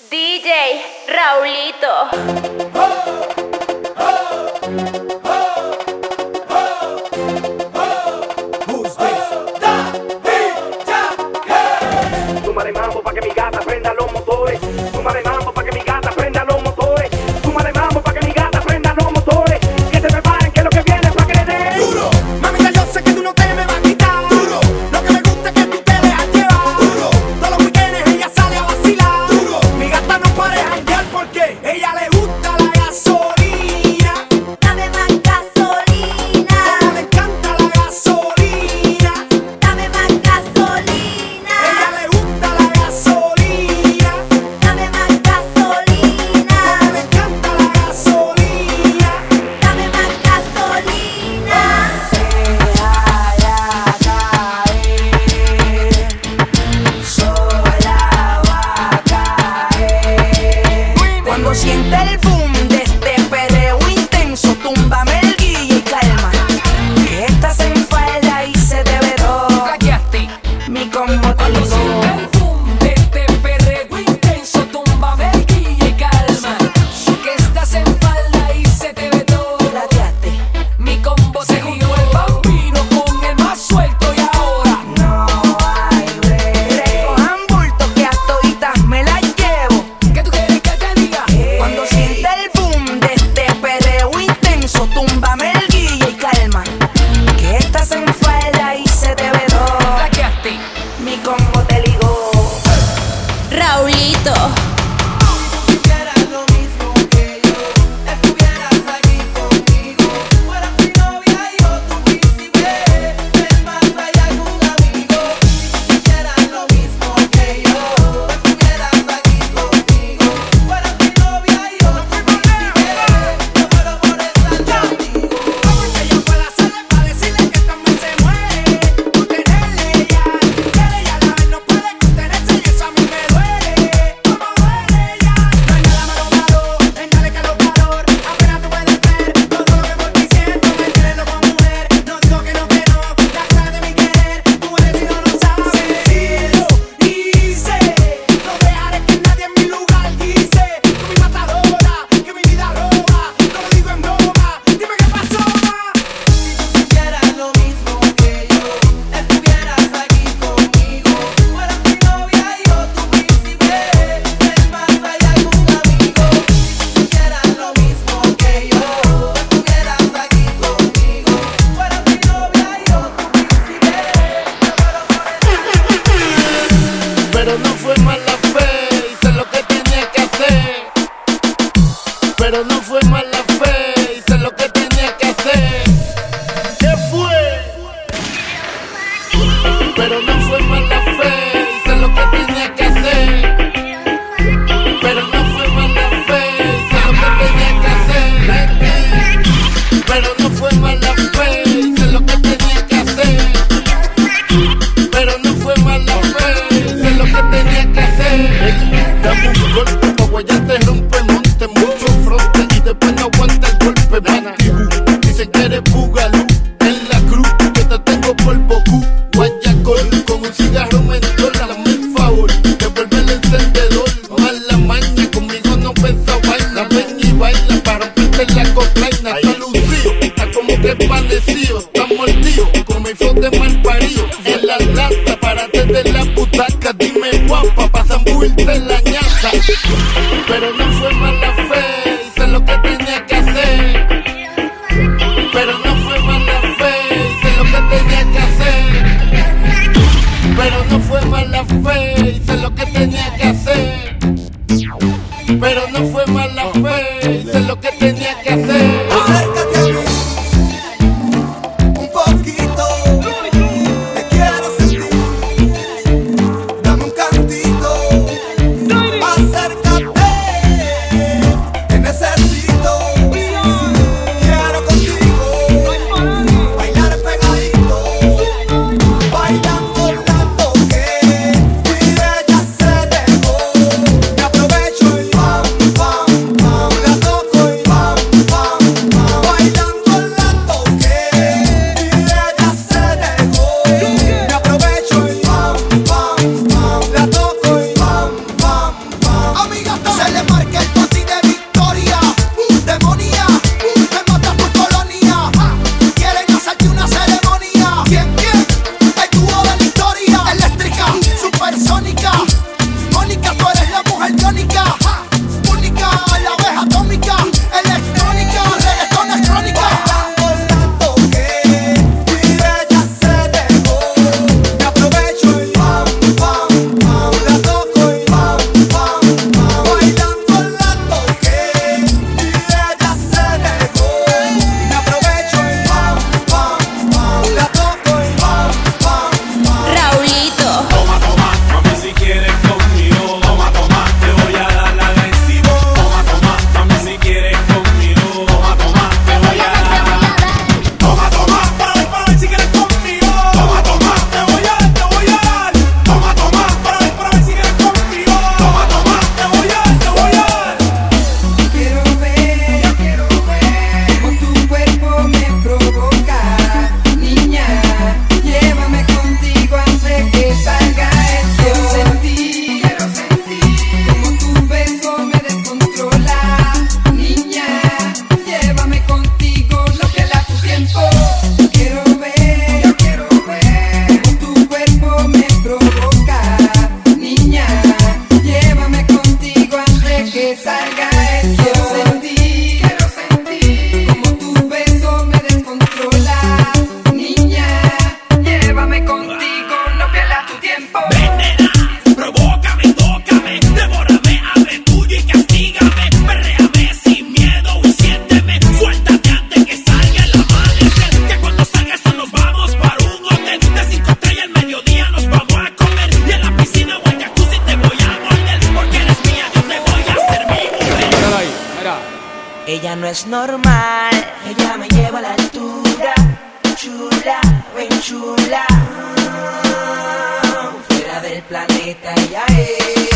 DJ Raulito. Mambo pa' que mi gata prenda los motores. café, hice lo que tenía que hacer. Ella no es normal, ella me lleva a la altura. Chula, ven chula. Fuera del planeta ella es.